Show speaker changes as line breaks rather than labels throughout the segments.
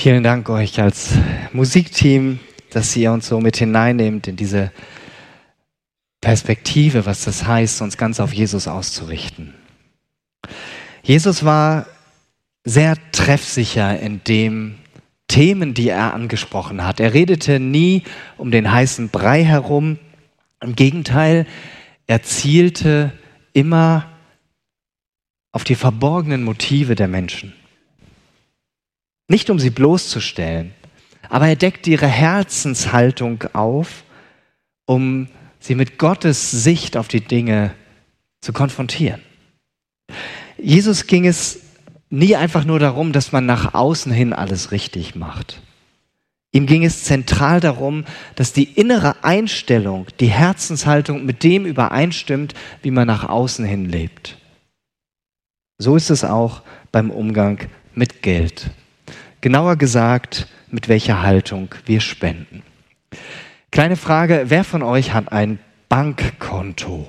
Vielen Dank euch als Musikteam, dass ihr uns so mit hineinnehmt in diese Perspektive, was das heißt, uns ganz auf Jesus auszurichten. Jesus war sehr treffsicher in dem Themen, die er angesprochen hat. Er redete nie um den heißen Brei herum. Im Gegenteil, er zielte immer auf die verborgenen Motive der Menschen. Nicht um sie bloßzustellen, aber er deckt ihre Herzenshaltung auf, um sie mit Gottes Sicht auf die Dinge zu konfrontieren. Jesus ging es nie einfach nur darum, dass man nach außen hin alles richtig macht. Ihm ging es zentral darum, dass die innere Einstellung, die Herzenshaltung mit dem übereinstimmt, wie man nach außen hin lebt. So ist es auch beim Umgang mit Geld. Genauer gesagt, mit welcher Haltung wir spenden. Kleine Frage, wer von euch hat ein Bankkonto?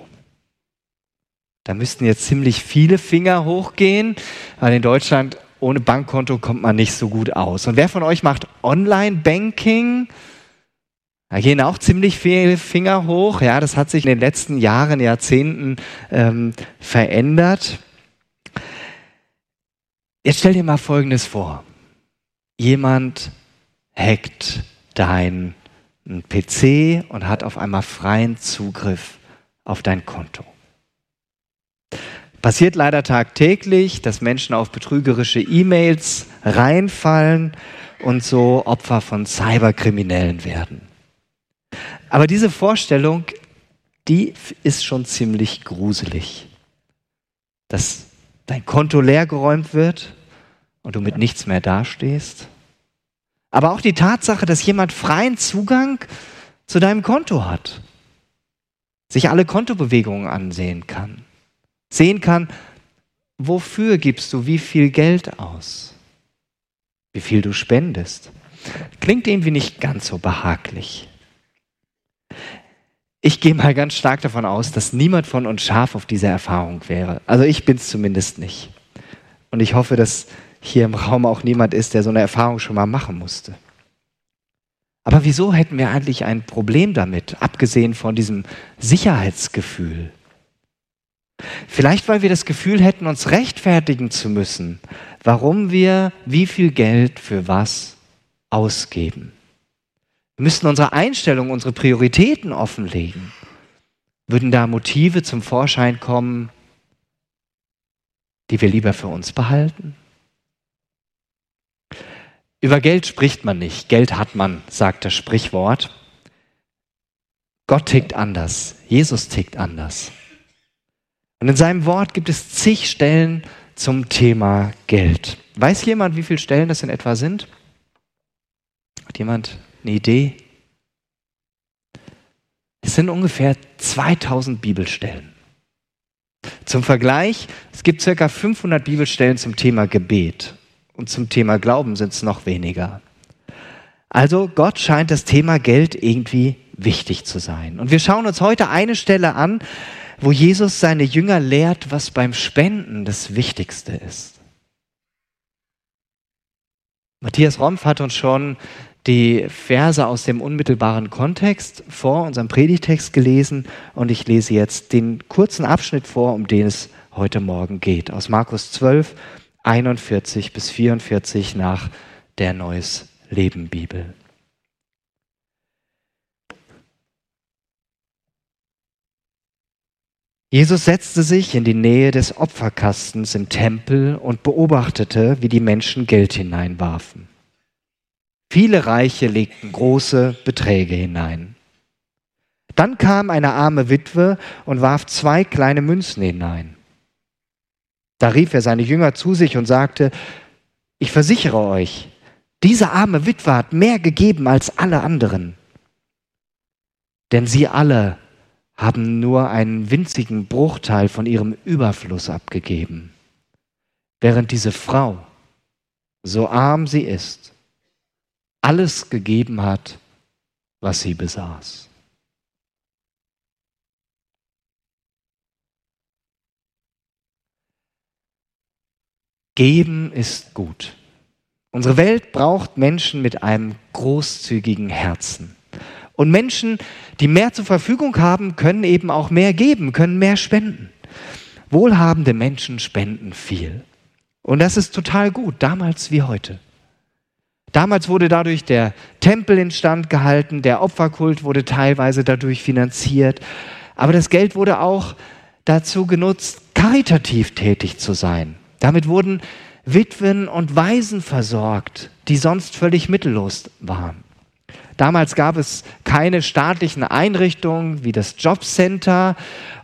Da müssten jetzt ziemlich viele Finger hochgehen, weil in Deutschland ohne Bankkonto kommt man nicht so gut aus. Und wer von euch macht Online-Banking? Da gehen auch ziemlich viele Finger hoch. Ja, das hat sich in den letzten Jahren, Jahrzehnten ähm, verändert. Jetzt stell dir mal Folgendes vor. Jemand hackt dein PC und hat auf einmal freien Zugriff auf dein Konto. Passiert leider tagtäglich, dass Menschen auf betrügerische E-Mails reinfallen und so Opfer von Cyberkriminellen werden. Aber diese Vorstellung, die ist schon ziemlich gruselig. Dass dein Konto leergeräumt wird und du mit nichts mehr dastehst. Aber auch die Tatsache, dass jemand freien Zugang zu deinem Konto hat, sich alle Kontobewegungen ansehen kann sehen kann, wofür gibst du wie viel Geld aus, wie viel du spendest. Klingt irgendwie nicht ganz so behaglich. Ich gehe mal ganz stark davon aus, dass niemand von uns scharf auf diese Erfahrung wäre. Also ich bin es zumindest nicht. Und ich hoffe, dass hier im Raum auch niemand ist, der so eine Erfahrung schon mal machen musste. Aber wieso hätten wir eigentlich ein Problem damit, abgesehen von diesem Sicherheitsgefühl? Vielleicht, weil wir das Gefühl hätten, uns rechtfertigen zu müssen, warum wir wie viel Geld für was ausgeben. Wir müssten unsere Einstellung, unsere Prioritäten offenlegen. Würden da Motive zum Vorschein kommen, die wir lieber für uns behalten? Über Geld spricht man nicht, Geld hat man, sagt das Sprichwort. Gott tickt anders, Jesus tickt anders. Und in seinem Wort gibt es zig Stellen zum Thema Geld. Weiß jemand, wie viele Stellen das in etwa sind? Hat jemand eine Idee? Es sind ungefähr 2000 Bibelstellen. Zum Vergleich, es gibt circa 500 Bibelstellen zum Thema Gebet und zum Thema Glauben sind es noch weniger. Also Gott scheint das Thema Geld irgendwie wichtig zu sein. Und wir schauen uns heute eine Stelle an, wo Jesus seine Jünger lehrt, was beim Spenden das Wichtigste ist. Matthias Rompf hat uns schon die Verse aus dem unmittelbaren Kontext vor unserem Predigtext gelesen und ich lese jetzt den kurzen Abschnitt vor, um den es heute Morgen geht, aus Markus 12, 41 bis 44 nach der Neues Leben Bibel. Jesus setzte sich in die Nähe des Opferkastens im Tempel und beobachtete, wie die Menschen Geld hineinwarfen. Viele Reiche legten große Beträge hinein. Dann kam eine arme Witwe und warf zwei kleine Münzen hinein. Da rief er seine Jünger zu sich und sagte, ich versichere euch, diese arme Witwe hat mehr gegeben als alle anderen. Denn sie alle haben nur einen winzigen Bruchteil von ihrem Überfluss abgegeben, während diese Frau, so arm sie ist, alles gegeben hat, was sie besaß. Geben ist gut. Unsere Welt braucht Menschen mit einem großzügigen Herzen. Und Menschen, die mehr zur Verfügung haben, können eben auch mehr geben, können mehr spenden. Wohlhabende Menschen spenden viel. Und das ist total gut, damals wie heute. Damals wurde dadurch der Tempel instand gehalten, der Opferkult wurde teilweise dadurch finanziert, aber das Geld wurde auch dazu genutzt, karitativ tätig zu sein. Damit wurden Witwen und Waisen versorgt, die sonst völlig mittellos waren. Damals gab es keine staatlichen Einrichtungen wie das Jobcenter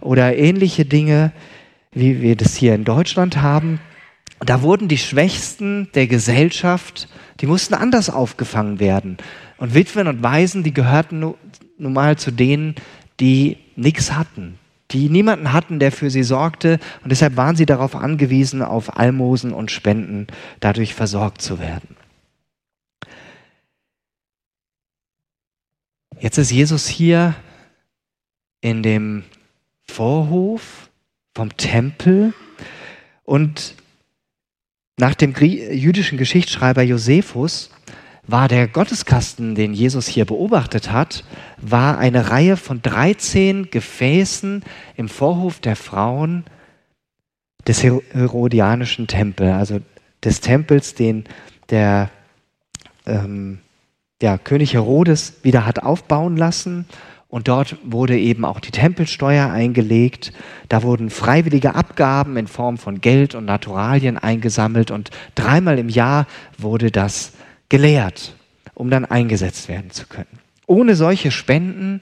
oder ähnliche Dinge, wie wir das hier in Deutschland haben. Da wurden die Schwächsten der Gesellschaft, die mussten anders aufgefangen werden. Und Witwen und Waisen, die gehörten nun mal zu denen, die nichts hatten, die niemanden hatten, der für sie sorgte. Und deshalb waren sie darauf angewiesen, auf Almosen und Spenden dadurch versorgt zu werden. Jetzt ist Jesus hier in dem Vorhof vom Tempel und nach dem jüdischen Geschichtsschreiber Josephus war der Gotteskasten, den Jesus hier beobachtet hat, war eine Reihe von 13 Gefäßen im Vorhof der Frauen des Herodianischen Tempels, also des Tempels, den der ähm, ja, König Herodes wieder hat aufbauen lassen. Und dort wurde eben auch die Tempelsteuer eingelegt. Da wurden freiwillige Abgaben in Form von Geld und Naturalien eingesammelt. Und dreimal im Jahr wurde das gelehrt, um dann eingesetzt werden zu können. Ohne solche Spenden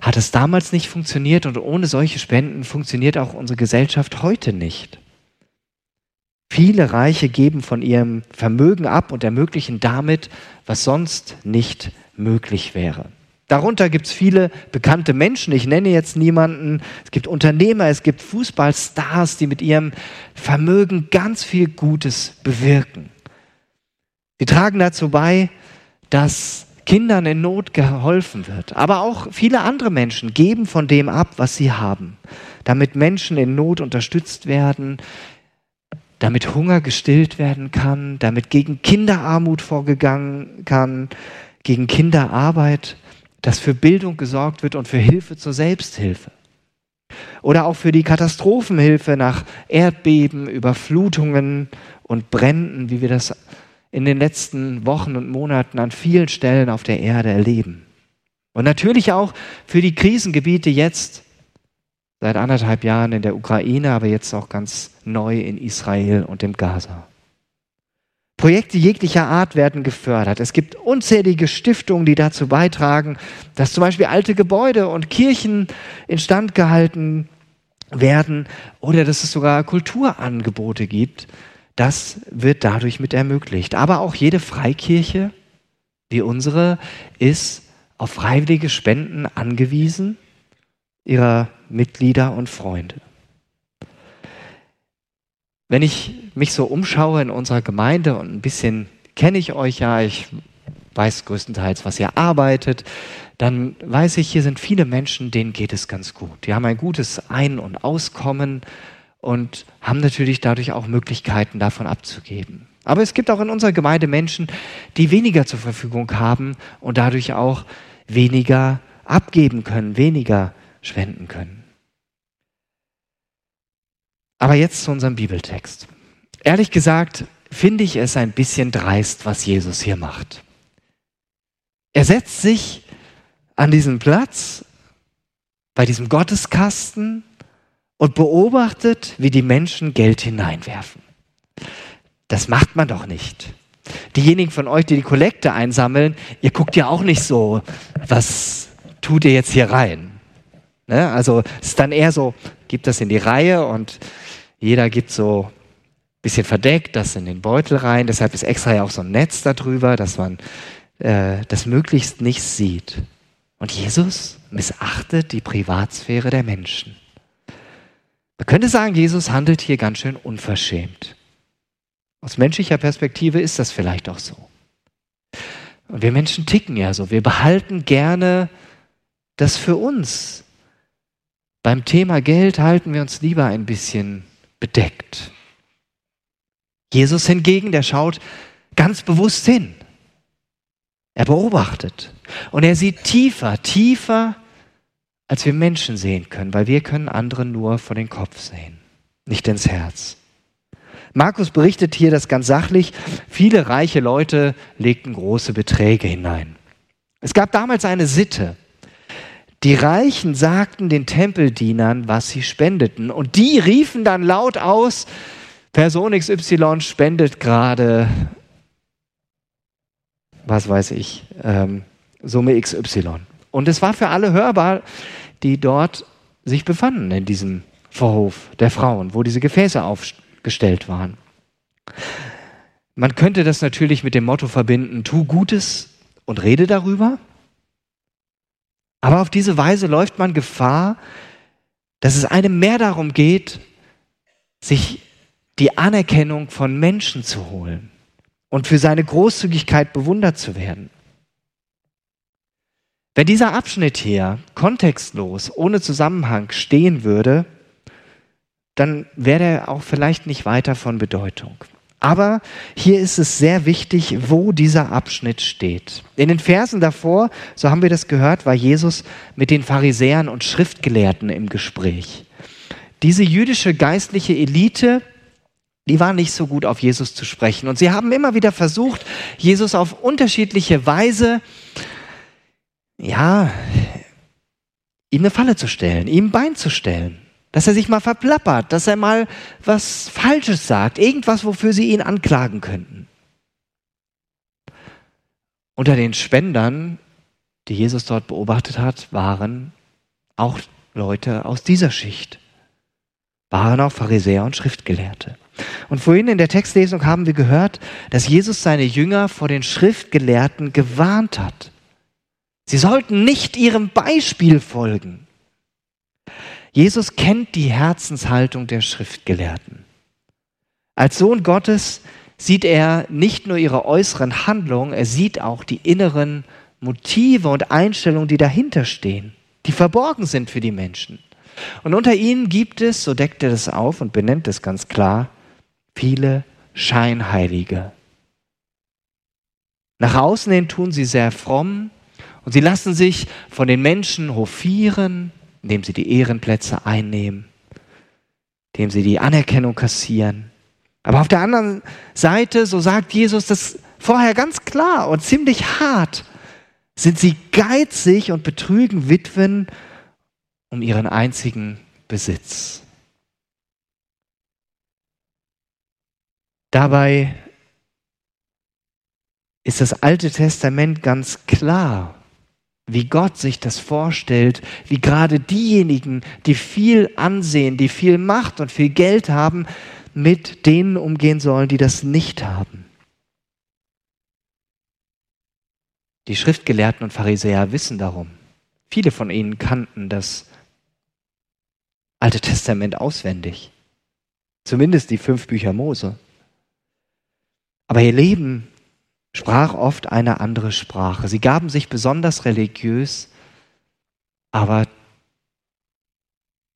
hat es damals nicht funktioniert und ohne solche Spenden funktioniert auch unsere Gesellschaft heute nicht. Viele Reiche geben von ihrem Vermögen ab und ermöglichen damit, was sonst nicht möglich wäre. Darunter gibt es viele bekannte Menschen. Ich nenne jetzt niemanden. Es gibt Unternehmer, es gibt Fußballstars, die mit ihrem Vermögen ganz viel Gutes bewirken. Sie tragen dazu bei, dass Kindern in Not geholfen wird. Aber auch viele andere Menschen geben von dem ab, was sie haben, damit Menschen in Not unterstützt werden, damit Hunger gestillt werden kann, damit gegen Kinderarmut vorgegangen kann, gegen Kinderarbeit, dass für Bildung gesorgt wird und für Hilfe zur Selbsthilfe. Oder auch für die Katastrophenhilfe nach Erdbeben, Überflutungen und Bränden, wie wir das in den letzten Wochen und Monaten an vielen Stellen auf der Erde erleben. Und natürlich auch für die Krisengebiete jetzt, seit anderthalb Jahren in der Ukraine, aber jetzt auch ganz neu in Israel und im Gaza. Projekte jeglicher Art werden gefördert. Es gibt unzählige Stiftungen, die dazu beitragen, dass zum Beispiel alte Gebäude und Kirchen instand gehalten werden oder dass es sogar Kulturangebote gibt, das wird dadurch mit ermöglicht. Aber auch jede Freikirche wie unsere ist auf freiwillige Spenden angewiesen ihrer Mitglieder und Freunde. Wenn ich mich so umschaue in unserer Gemeinde und ein bisschen kenne ich euch ja, ich weiß größtenteils, was ihr arbeitet, dann weiß ich, hier sind viele Menschen, denen geht es ganz gut. Die haben ein gutes Ein- und Auskommen und haben natürlich dadurch auch Möglichkeiten davon abzugeben. Aber es gibt auch in unserer Gemeinde Menschen, die weniger zur Verfügung haben und dadurch auch weniger abgeben können, weniger spenden können. Aber jetzt zu unserem Bibeltext. Ehrlich gesagt finde ich es ein bisschen dreist, was Jesus hier macht. Er setzt sich an diesen Platz bei diesem Gotteskasten und beobachtet, wie die Menschen Geld hineinwerfen. Das macht man doch nicht. Diejenigen von euch, die die Kollekte einsammeln, ihr guckt ja auch nicht so, was tut ihr jetzt hier rein? Ne? Also es ist dann eher so, gibt das in die Reihe und jeder gibt so ein bisschen verdeckt das in den Beutel rein. Deshalb ist extra ja auch so ein Netz darüber, dass man äh, das möglichst nicht sieht. Und Jesus missachtet die Privatsphäre der Menschen. Man könnte sagen, Jesus handelt hier ganz schön unverschämt. Aus menschlicher Perspektive ist das vielleicht auch so. Und wir Menschen ticken ja so. Wir behalten gerne das für uns. Beim Thema Geld halten wir uns lieber ein bisschen bedeckt. Jesus hingegen, der schaut ganz bewusst hin. Er beobachtet und er sieht tiefer, tiefer, als wir Menschen sehen können, weil wir können andere nur vor den Kopf sehen, nicht ins Herz. Markus berichtet hier das ganz sachlich. Viele reiche Leute legten große Beträge hinein. Es gab damals eine Sitte. Die Reichen sagten den Tempeldienern, was sie spendeten. Und die riefen dann laut aus, Person XY spendet gerade, was weiß ich, ähm, Summe XY. Und es war für alle hörbar, die dort sich befanden in diesem Vorhof der Frauen, wo diese Gefäße aufgestellt waren. Man könnte das natürlich mit dem Motto verbinden, tu Gutes und rede darüber. Aber auf diese Weise läuft man Gefahr, dass es einem mehr darum geht, sich die Anerkennung von Menschen zu holen und für seine Großzügigkeit bewundert zu werden. Wenn dieser Abschnitt hier kontextlos, ohne Zusammenhang stehen würde, dann wäre er auch vielleicht nicht weiter von Bedeutung. Aber hier ist es sehr wichtig, wo dieser Abschnitt steht. In den Versen davor, so haben wir das gehört, war Jesus mit den Pharisäern und Schriftgelehrten im Gespräch. Diese jüdische geistliche Elite, die war nicht so gut auf Jesus zu sprechen. Und sie haben immer wieder versucht, Jesus auf unterschiedliche Weise, ja, ihm eine Falle zu stellen, ihm ein Bein zu stellen dass er sich mal verplappert, dass er mal was Falsches sagt, irgendwas, wofür sie ihn anklagen könnten. Unter den Spendern, die Jesus dort beobachtet hat, waren auch Leute aus dieser Schicht, waren auch Pharisäer und Schriftgelehrte. Und vorhin in der Textlesung haben wir gehört, dass Jesus seine Jünger vor den Schriftgelehrten gewarnt hat. Sie sollten nicht ihrem Beispiel folgen. Jesus kennt die Herzenshaltung der Schriftgelehrten. Als Sohn Gottes sieht er nicht nur ihre äußeren Handlungen, er sieht auch die inneren Motive und Einstellungen, die dahinter stehen, die verborgen sind für die Menschen. Und unter ihnen gibt es, so deckt er das auf und benennt es ganz klar, viele Scheinheilige. Nach außen hin tun sie sehr fromm und sie lassen sich von den Menschen hofieren, indem sie die Ehrenplätze einnehmen, indem sie die Anerkennung kassieren. Aber auf der anderen Seite, so sagt Jesus das vorher ganz klar und ziemlich hart, sind sie geizig und betrügen Witwen um ihren einzigen Besitz. Dabei ist das Alte Testament ganz klar wie Gott sich das vorstellt, wie gerade diejenigen, die viel Ansehen, die viel Macht und viel Geld haben, mit denen umgehen sollen, die das nicht haben. Die Schriftgelehrten und Pharisäer wissen darum. Viele von ihnen kannten das Alte Testament auswendig. Zumindest die fünf Bücher Mose. Aber ihr Leben sprach oft eine andere Sprache. Sie gaben sich besonders religiös, aber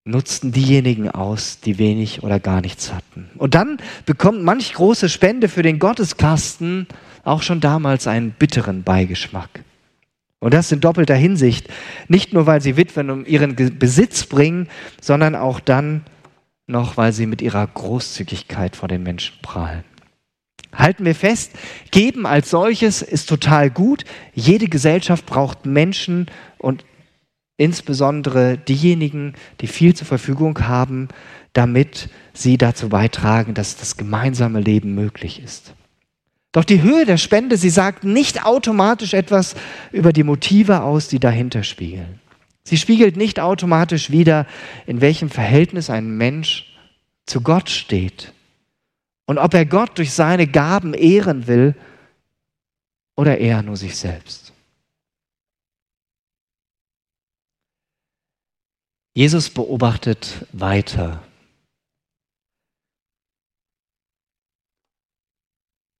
nutzten diejenigen aus, die wenig oder gar nichts hatten. Und dann bekommt manch große Spende für den Gotteskasten auch schon damals einen bitteren Beigeschmack. Und das in doppelter Hinsicht. Nicht nur, weil sie Witwen um ihren Besitz bringen, sondern auch dann noch, weil sie mit ihrer Großzügigkeit vor den Menschen prahlen. Halten wir fest, geben als solches ist total gut. Jede Gesellschaft braucht Menschen und insbesondere diejenigen, die viel zur Verfügung haben, damit sie dazu beitragen, dass das gemeinsame Leben möglich ist. Doch die Höhe der Spende, sie sagt nicht automatisch etwas über die Motive aus, die dahinter spiegeln. Sie spiegelt nicht automatisch wider, in welchem Verhältnis ein Mensch zu Gott steht und ob er Gott durch seine Gaben ehren will oder eher nur sich selbst. Jesus beobachtet weiter.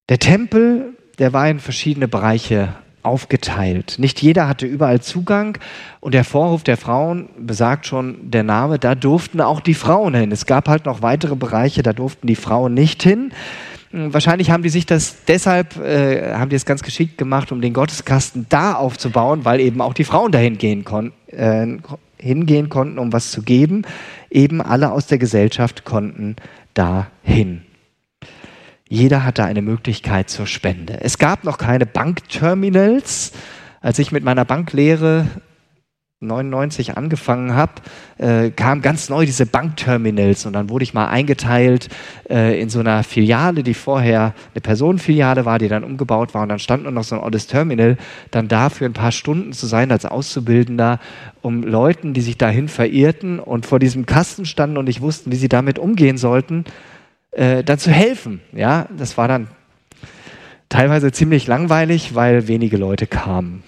Der Tempel, der war in verschiedene Bereiche aufgeteilt. Nicht jeder hatte überall Zugang und der Vorhof der Frauen besagt schon der Name, da durften auch die Frauen hin. Es gab halt noch weitere Bereiche, da durften die Frauen nicht hin. Wahrscheinlich haben die sich das deshalb, äh, haben die es ganz geschickt gemacht, um den Gotteskasten da aufzubauen, weil eben auch die Frauen dahin gehen, kon äh, hingehen konnten, um was zu geben. Eben alle aus der Gesellschaft konnten dahin. Jeder hatte eine Möglichkeit zur Spende. Es gab noch keine Bankterminals. Als ich mit meiner Banklehre 99 angefangen habe, äh, kam ganz neu diese Bankterminals und dann wurde ich mal eingeteilt äh, in so einer Filiale, die vorher eine Personenfiliale war, die dann umgebaut war und dann stand nur noch so ein olles Terminal, dann da für ein paar Stunden zu sein als Auszubildender, um Leuten, die sich dahin verirrten und vor diesem Kasten standen und nicht wussten, wie sie damit umgehen sollten, äh, dann zu helfen. Ja, das war dann teilweise ziemlich langweilig, weil wenige Leute kamen.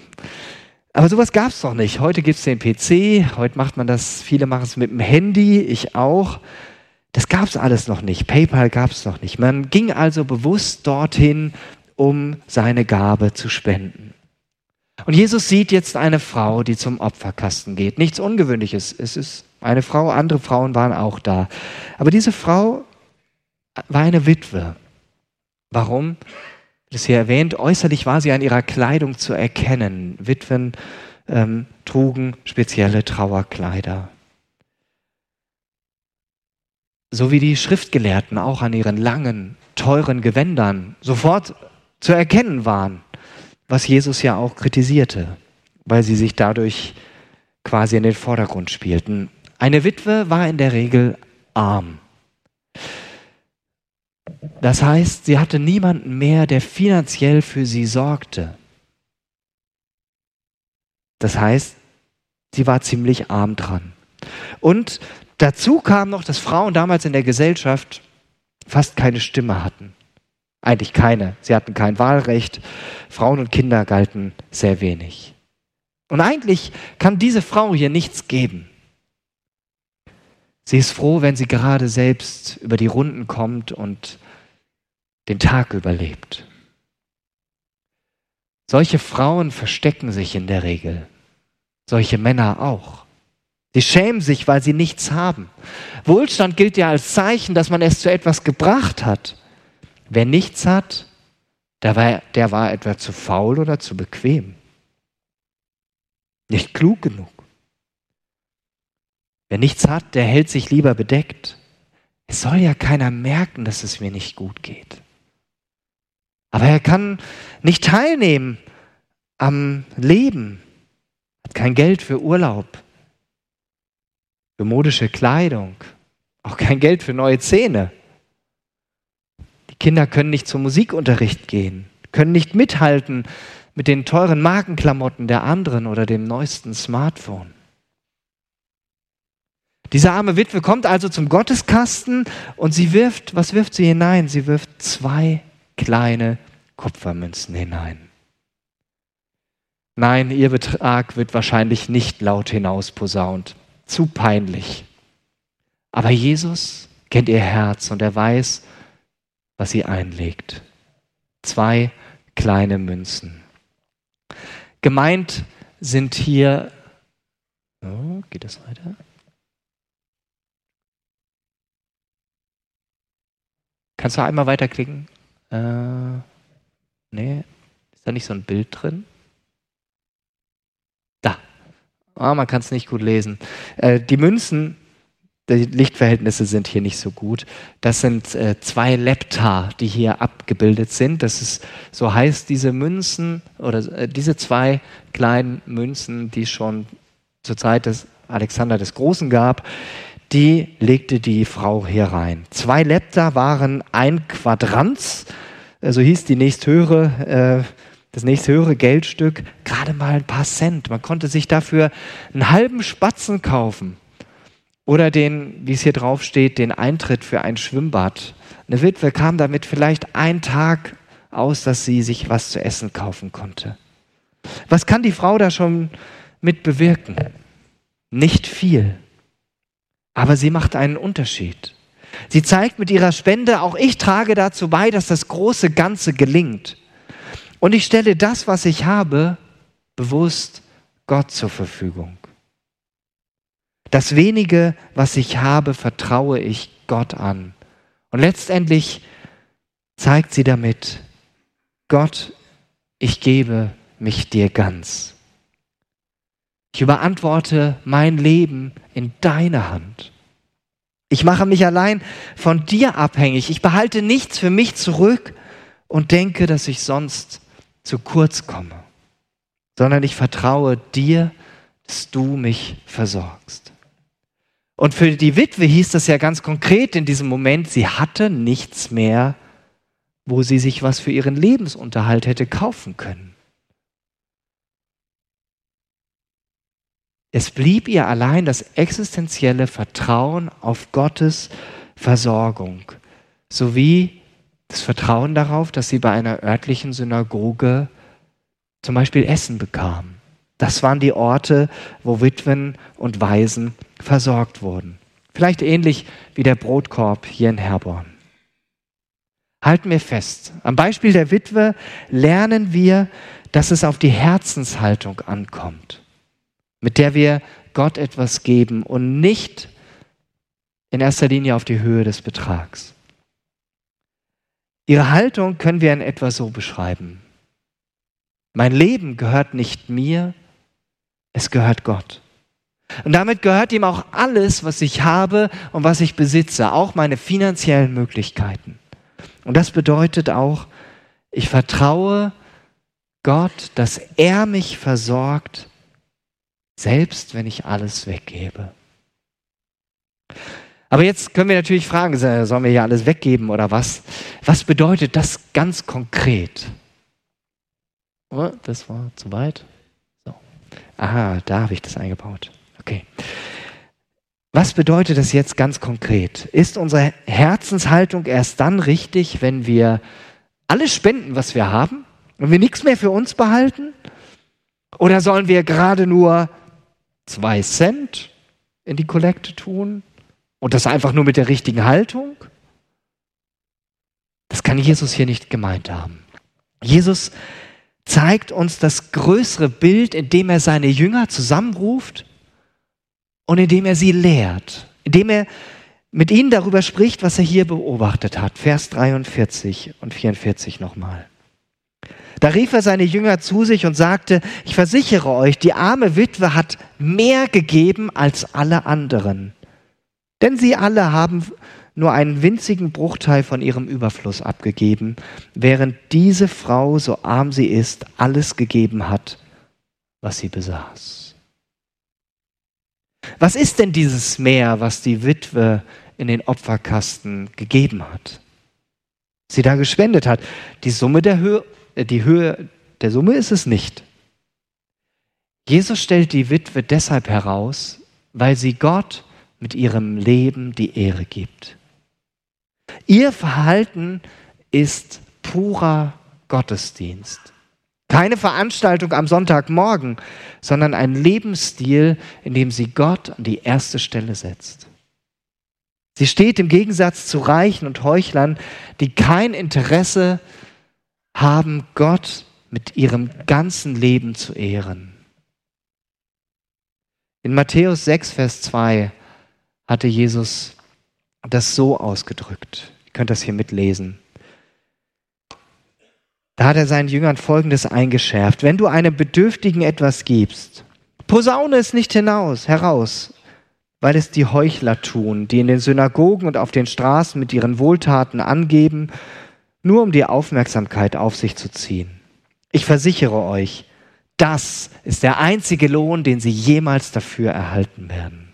Aber sowas gab es doch nicht. Heute gibt es den PC, heute macht man das, viele machen es mit dem Handy, ich auch. Das gab es alles noch nicht. PayPal gab es noch nicht. Man ging also bewusst dorthin, um seine Gabe zu spenden. Und Jesus sieht jetzt eine Frau, die zum Opferkasten geht. Nichts Ungewöhnliches. Es ist eine Frau, andere Frauen waren auch da. Aber diese Frau war eine Witwe. Warum? das hier erwähnt, äußerlich war sie an ihrer Kleidung zu erkennen. Witwen ähm, trugen spezielle Trauerkleider. So wie die Schriftgelehrten auch an ihren langen, teuren Gewändern sofort zu erkennen waren, was Jesus ja auch kritisierte, weil sie sich dadurch quasi in den Vordergrund spielten. Eine Witwe war in der Regel arm. Das heißt, sie hatte niemanden mehr, der finanziell für sie sorgte. Das heißt, sie war ziemlich arm dran. Und dazu kam noch, dass Frauen damals in der Gesellschaft fast keine Stimme hatten. Eigentlich keine. Sie hatten kein Wahlrecht. Frauen und Kinder galten sehr wenig. Und eigentlich kann diese Frau hier nichts geben. Sie ist froh, wenn sie gerade selbst über die Runden kommt und den Tag überlebt. Solche Frauen verstecken sich in der Regel, solche Männer auch. Sie schämen sich, weil sie nichts haben. Wohlstand gilt ja als Zeichen, dass man es zu etwas gebracht hat. Wer nichts hat, der war, der war etwa zu faul oder zu bequem. Nicht klug genug. Wer nichts hat, der hält sich lieber bedeckt. Es soll ja keiner merken, dass es mir nicht gut geht. Aber er kann nicht teilnehmen am Leben, hat kein Geld für Urlaub, für modische Kleidung, auch kein Geld für neue Zähne. Die Kinder können nicht zum Musikunterricht gehen, können nicht mithalten mit den teuren Markenklamotten der anderen oder dem neuesten Smartphone. Diese arme Witwe kommt also zum Gotteskasten und sie wirft, was wirft sie hinein? Sie wirft zwei kleine Kupfermünzen hinein. Nein, ihr Betrag wird wahrscheinlich nicht laut hinausposaunt. Zu peinlich. Aber Jesus kennt ihr Herz und er weiß, was sie einlegt. Zwei kleine Münzen. Gemeint sind hier, oh, geht das weiter? Kannst du einmal weiterklicken? Äh, Nee, ist da nicht so ein Bild drin? Da. Ah, man kann es nicht gut lesen. Äh, die Münzen, die Lichtverhältnisse sind hier nicht so gut. Das sind äh, zwei Lepta, die hier abgebildet sind. Das ist, so heißt diese Münzen oder äh, diese zwei kleinen Münzen, die schon zur Zeit des Alexander des Großen gab, die legte die Frau hier rein. Zwei Lepta waren ein Quadranz äh, so hieß die nächsthöhere, äh, das nächsthöhere Geldstück, gerade mal ein paar Cent. Man konnte sich dafür einen halben Spatzen kaufen. Oder den, wie es hier drauf steht, den Eintritt für ein Schwimmbad. Eine Witwe kam damit vielleicht einen Tag aus, dass sie sich was zu essen kaufen konnte. Was kann die Frau da schon mit bewirken? Nicht viel. Aber sie macht einen Unterschied. Sie zeigt mit ihrer Spende, auch ich trage dazu bei, dass das große Ganze gelingt. Und ich stelle das, was ich habe, bewusst Gott zur Verfügung. Das wenige, was ich habe, vertraue ich Gott an. Und letztendlich zeigt sie damit, Gott, ich gebe mich dir ganz. Ich überantworte mein Leben in deine Hand. Ich mache mich allein von dir abhängig. Ich behalte nichts für mich zurück und denke, dass ich sonst zu kurz komme, sondern ich vertraue dir, dass du mich versorgst. Und für die Witwe hieß das ja ganz konkret in diesem Moment, sie hatte nichts mehr, wo sie sich was für ihren Lebensunterhalt hätte kaufen können. Es blieb ihr allein das existenzielle Vertrauen auf Gottes Versorgung sowie das Vertrauen darauf, dass sie bei einer örtlichen Synagoge zum Beispiel Essen bekam. Das waren die Orte, wo Witwen und Waisen versorgt wurden. Vielleicht ähnlich wie der Brotkorb hier in Herborn. Halten wir fest, am Beispiel der Witwe lernen wir, dass es auf die Herzenshaltung ankommt, mit der wir Gott etwas geben und nicht in erster Linie auf die Höhe des Betrags. Ihre Haltung können wir in etwa so beschreiben. Mein Leben gehört nicht mir, es gehört Gott. Und damit gehört ihm auch alles, was ich habe und was ich besitze, auch meine finanziellen Möglichkeiten. Und das bedeutet auch, ich vertraue Gott, dass er mich versorgt, selbst wenn ich alles weggebe. Aber jetzt können wir natürlich fragen, sollen wir hier alles weggeben oder was? Was bedeutet das ganz konkret? Oh, das war zu weit. Aha, da habe ich das eingebaut. Okay. Was bedeutet das jetzt ganz konkret? Ist unsere Herzenshaltung erst dann richtig, wenn wir alles spenden, was wir haben und wir nichts mehr für uns behalten? Oder sollen wir gerade nur zwei Cent in die Kollekte tun und das einfach nur mit der richtigen Haltung? Das kann Jesus hier nicht gemeint haben. Jesus zeigt uns das größere Bild, indem er seine Jünger zusammenruft und indem er sie lehrt, indem er mit ihnen darüber spricht, was er hier beobachtet hat. Vers 43 und 44 nochmal. Da rief er seine Jünger zu sich und sagte, ich versichere euch, die arme Witwe hat mehr gegeben als alle anderen. Denn sie alle haben nur einen winzigen Bruchteil von ihrem Überfluss abgegeben, während diese Frau, so arm sie ist, alles gegeben hat, was sie besaß. Was ist denn dieses Meer, was die Witwe in den Opferkasten gegeben hat? Sie da gespendet hat. Die Summe der Höhe, die Höhe der Summe ist es nicht. Jesus stellt die Witwe deshalb heraus, weil sie Gott mit ihrem Leben die Ehre gibt. Ihr Verhalten ist purer Gottesdienst. Keine Veranstaltung am Sonntagmorgen, sondern ein Lebensstil, in dem sie Gott an die erste Stelle setzt. Sie steht im Gegensatz zu Reichen und Heuchlern, die kein Interesse haben, Gott mit ihrem ganzen Leben zu ehren. In Matthäus 6, Vers 2 hatte Jesus das so ausgedrückt. Ihr könnt das hier mitlesen. Da hat er seinen Jüngern Folgendes eingeschärft. Wenn du einem Bedürftigen etwas gibst, posaune es nicht hinaus, heraus, weil es die Heuchler tun, die in den Synagogen und auf den Straßen mit ihren Wohltaten angeben, nur um die Aufmerksamkeit auf sich zu ziehen. Ich versichere euch, das ist der einzige Lohn, den sie jemals dafür erhalten werden.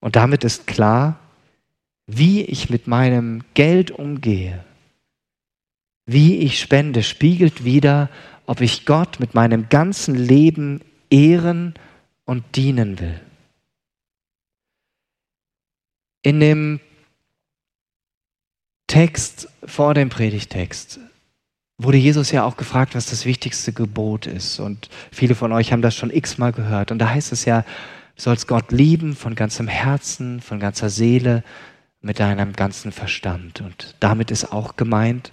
Und damit ist klar, wie ich mit meinem Geld umgehe, wie ich spende, spiegelt wieder, ob ich Gott mit meinem ganzen Leben ehren und dienen will. In dem Text vor dem Predigtext wurde Jesus ja auch gefragt, was das wichtigste Gebot ist. Und viele von euch haben das schon x-mal gehört. Und da heißt es ja, Du sollst Gott lieben von ganzem Herzen, von ganzer Seele, mit deinem ganzen Verstand. Und damit ist auch gemeint,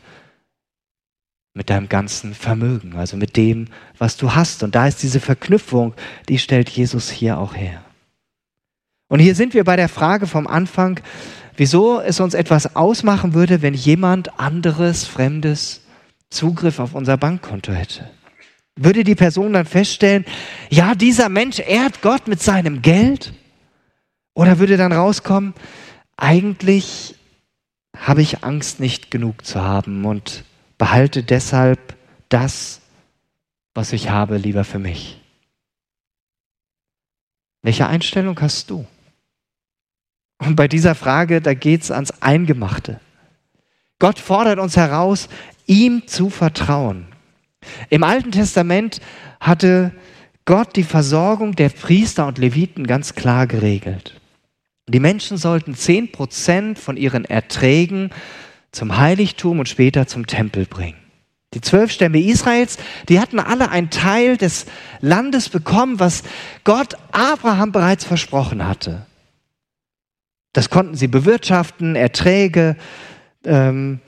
mit deinem ganzen Vermögen, also mit dem, was du hast. Und da ist diese Verknüpfung, die stellt Jesus hier auch her. Und hier sind wir bei der Frage vom Anfang, wieso es uns etwas ausmachen würde, wenn jemand anderes, Fremdes Zugriff auf unser Bankkonto hätte. Würde die Person dann feststellen, ja, dieser Mensch ehrt Gott mit seinem Geld? Oder würde dann rauskommen, eigentlich habe ich Angst, nicht genug zu haben und behalte deshalb das, was ich habe, lieber für mich. Welche Einstellung hast du? Und bei dieser Frage, da geht es ans Eingemachte. Gott fordert uns heraus, ihm zu vertrauen. Im Alten Testament hatte Gott die Versorgung der Priester und Leviten ganz klar geregelt. Die Menschen sollten zehn Prozent von ihren Erträgen zum Heiligtum und später zum Tempel bringen. Die zwölf Stämme Israels, die hatten alle einen Teil des Landes bekommen, was Gott Abraham bereits versprochen hatte. Das konnten sie bewirtschaften, Erträge, ähm,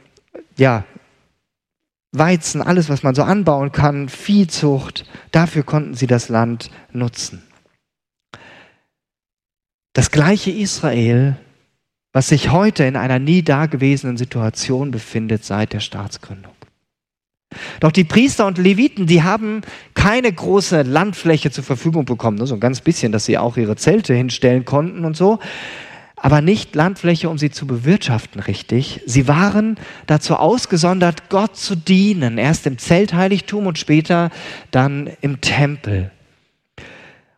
ja, Weizen, alles, was man so anbauen kann, Viehzucht, dafür konnten sie das Land nutzen. Das gleiche Israel, was sich heute in einer nie dagewesenen Situation befindet seit der Staatsgründung. Doch die Priester und Leviten, die haben keine große Landfläche zur Verfügung bekommen, nur so ein ganz bisschen, dass sie auch ihre Zelte hinstellen konnten und so, aber nicht Landfläche, um sie zu bewirtschaften, richtig. Sie waren dazu ausgesondert, Gott zu dienen, erst im Zeltheiligtum und später dann im Tempel.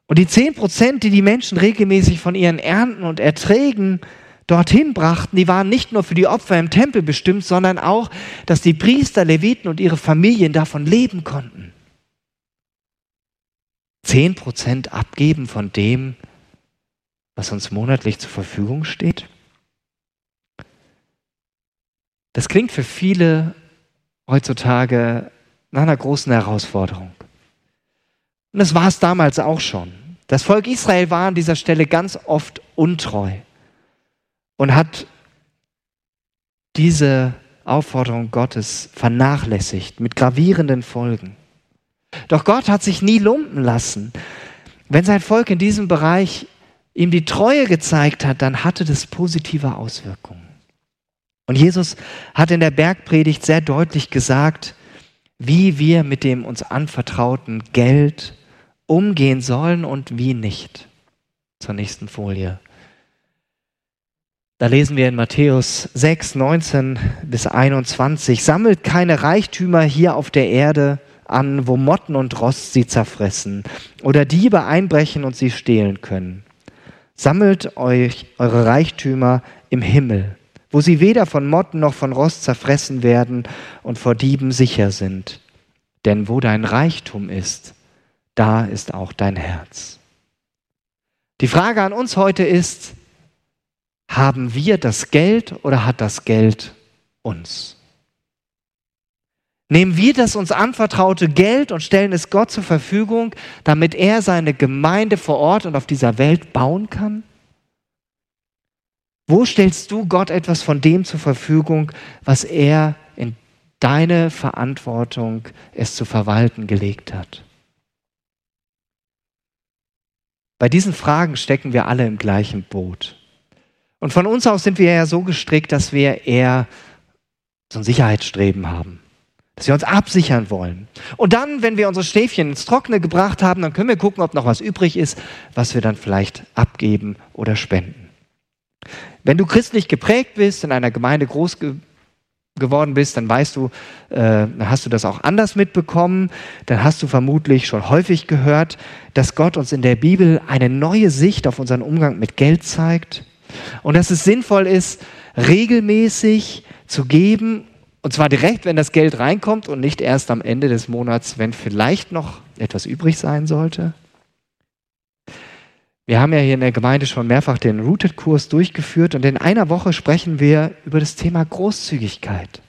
Und die zehn Prozent, die die Menschen regelmäßig von ihren Ernten und Erträgen dorthin brachten, die waren nicht nur für die Opfer im Tempel bestimmt, sondern auch, dass die Priester, Leviten und ihre Familien davon leben konnten. Zehn Prozent abgeben von dem, was uns monatlich zur Verfügung steht? Das klingt für viele heutzutage nach einer großen Herausforderung. Und das war es damals auch schon. Das Volk Israel war an dieser Stelle ganz oft untreu und hat diese Aufforderung Gottes vernachlässigt mit gravierenden Folgen. Doch Gott hat sich nie lumpen lassen. Wenn sein Volk in diesem Bereich ihm die Treue gezeigt hat, dann hatte das positive Auswirkungen. Und Jesus hat in der Bergpredigt sehr deutlich gesagt, wie wir mit dem uns anvertrauten Geld umgehen sollen und wie nicht. Zur nächsten Folie. Da lesen wir in Matthäus 6, 19 bis 21, sammelt keine Reichtümer hier auf der Erde an, wo Motten und Rost sie zerfressen oder Diebe einbrechen und sie stehlen können Sammelt euch eure Reichtümer im Himmel, wo sie weder von Motten noch von Rost zerfressen werden und vor Dieben sicher sind. Denn wo dein Reichtum ist, da ist auch dein Herz. Die Frage an uns heute ist, haben wir das Geld oder hat das Geld uns? Nehmen wir das uns anvertraute Geld und stellen es Gott zur Verfügung, damit er seine Gemeinde vor Ort und auf dieser Welt bauen kann? Wo stellst du Gott etwas von dem zur Verfügung, was er in deine Verantwortung es zu verwalten gelegt hat? Bei diesen Fragen stecken wir alle im gleichen Boot. Und von uns aus sind wir ja so gestrickt, dass wir eher so ein Sicherheitsstreben haben dass wir uns absichern wollen. Und dann, wenn wir unsere Stäbchen ins Trockene gebracht haben, dann können wir gucken, ob noch was übrig ist, was wir dann vielleicht abgeben oder spenden. Wenn du christlich geprägt bist, in einer Gemeinde groß ge geworden bist, dann weißt du, äh, dann hast du das auch anders mitbekommen, dann hast du vermutlich schon häufig gehört, dass Gott uns in der Bibel eine neue Sicht auf unseren Umgang mit Geld zeigt und dass es sinnvoll ist, regelmäßig zu geben und zwar direkt, wenn das Geld reinkommt und nicht erst am Ende des Monats, wenn vielleicht noch etwas übrig sein sollte. Wir haben ja hier in der Gemeinde schon mehrfach den Rooted-Kurs durchgeführt und in einer Woche sprechen wir über das Thema Großzügigkeit.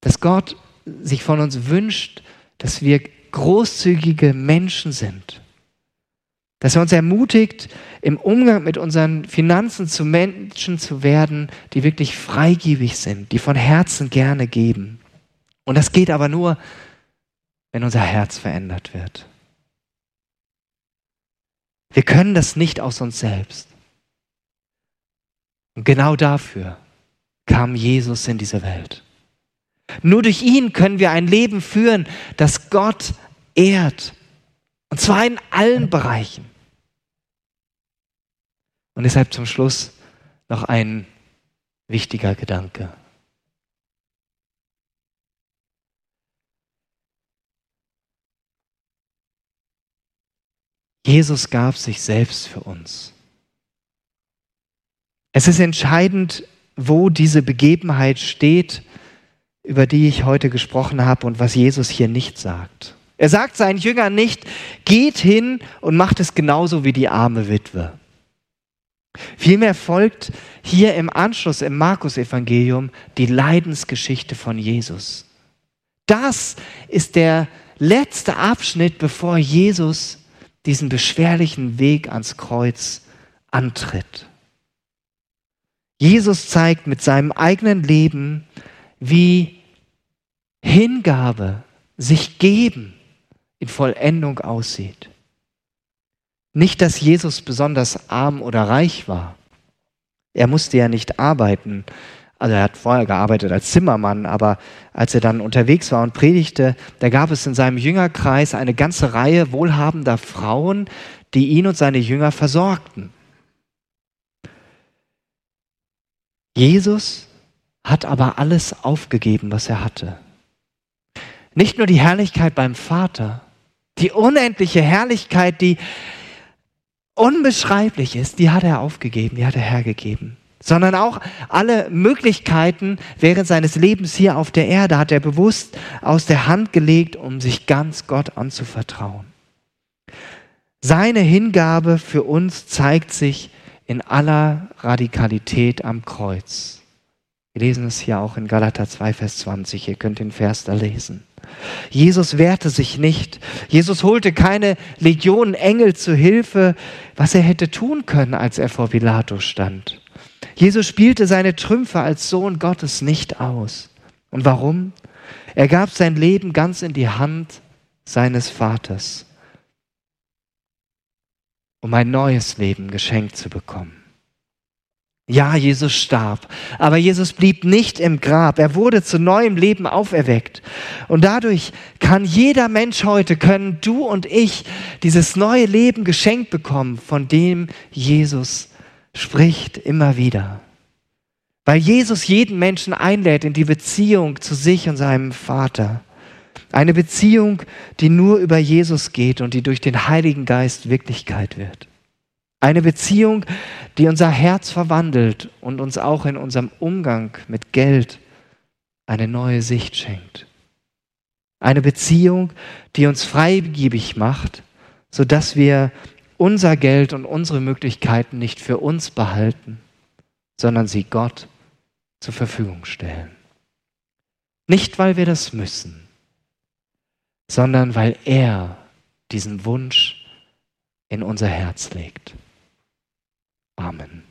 Dass Gott sich von uns wünscht, dass wir großzügige Menschen sind. Dass er uns ermutigt, im Umgang mit unseren Finanzen zu Menschen zu werden, die wirklich freigebig sind, die von Herzen gerne geben. Und das geht aber nur, wenn unser Herz verändert wird. Wir können das nicht aus uns selbst. Und genau dafür kam Jesus in diese Welt. Nur durch ihn können wir ein Leben führen, das Gott ehrt. Und zwar in allen Bereichen. Und deshalb zum Schluss noch ein wichtiger Gedanke. Jesus gab sich selbst für uns. Es ist entscheidend, wo diese Begebenheit steht, über die ich heute gesprochen habe und was Jesus hier nicht sagt. Er sagt seinen Jüngern nicht, geht hin und macht es genauso wie die arme Witwe. Vielmehr folgt hier im Anschluss im Markus-Evangelium die Leidensgeschichte von Jesus. Das ist der letzte Abschnitt, bevor Jesus diesen beschwerlichen Weg ans Kreuz antritt. Jesus zeigt mit seinem eigenen Leben, wie Hingabe, sich geben in Vollendung aussieht. Nicht, dass Jesus besonders arm oder reich war. Er musste ja nicht arbeiten. Also er hat vorher gearbeitet als Zimmermann, aber als er dann unterwegs war und predigte, da gab es in seinem Jüngerkreis eine ganze Reihe wohlhabender Frauen, die ihn und seine Jünger versorgten. Jesus hat aber alles aufgegeben, was er hatte. Nicht nur die Herrlichkeit beim Vater, die unendliche Herrlichkeit, die unbeschreiblich ist, die hat er aufgegeben, die hat er hergegeben. Sondern auch alle Möglichkeiten während seines Lebens hier auf der Erde hat er bewusst aus der Hand gelegt, um sich ganz Gott anzuvertrauen. Seine Hingabe für uns zeigt sich in aller Radikalität am Kreuz. Wir lesen es hier auch in Galater 2, Vers 20. Ihr könnt den Vers da lesen. Jesus wehrte sich nicht. Jesus holte keine Legionen Engel zu Hilfe, was er hätte tun können, als er vor Pilatus stand. Jesus spielte seine Trümpfe als Sohn Gottes nicht aus. Und warum? Er gab sein Leben ganz in die Hand seines Vaters, um ein neues Leben geschenkt zu bekommen. Ja, Jesus starb, aber Jesus blieb nicht im Grab. Er wurde zu neuem Leben auferweckt. Und dadurch kann jeder Mensch heute, können du und ich dieses neue Leben geschenkt bekommen, von dem Jesus spricht immer wieder. Weil Jesus jeden Menschen einlädt in die Beziehung zu sich und seinem Vater. Eine Beziehung, die nur über Jesus geht und die durch den Heiligen Geist Wirklichkeit wird. Eine Beziehung, die unser Herz verwandelt und uns auch in unserem Umgang mit Geld eine neue Sicht schenkt. Eine Beziehung, die uns freigebig macht, sodass wir unser Geld und unsere Möglichkeiten nicht für uns behalten, sondern sie Gott zur Verfügung stellen. Nicht, weil wir das müssen, sondern weil er diesen Wunsch in unser Herz legt. Amen.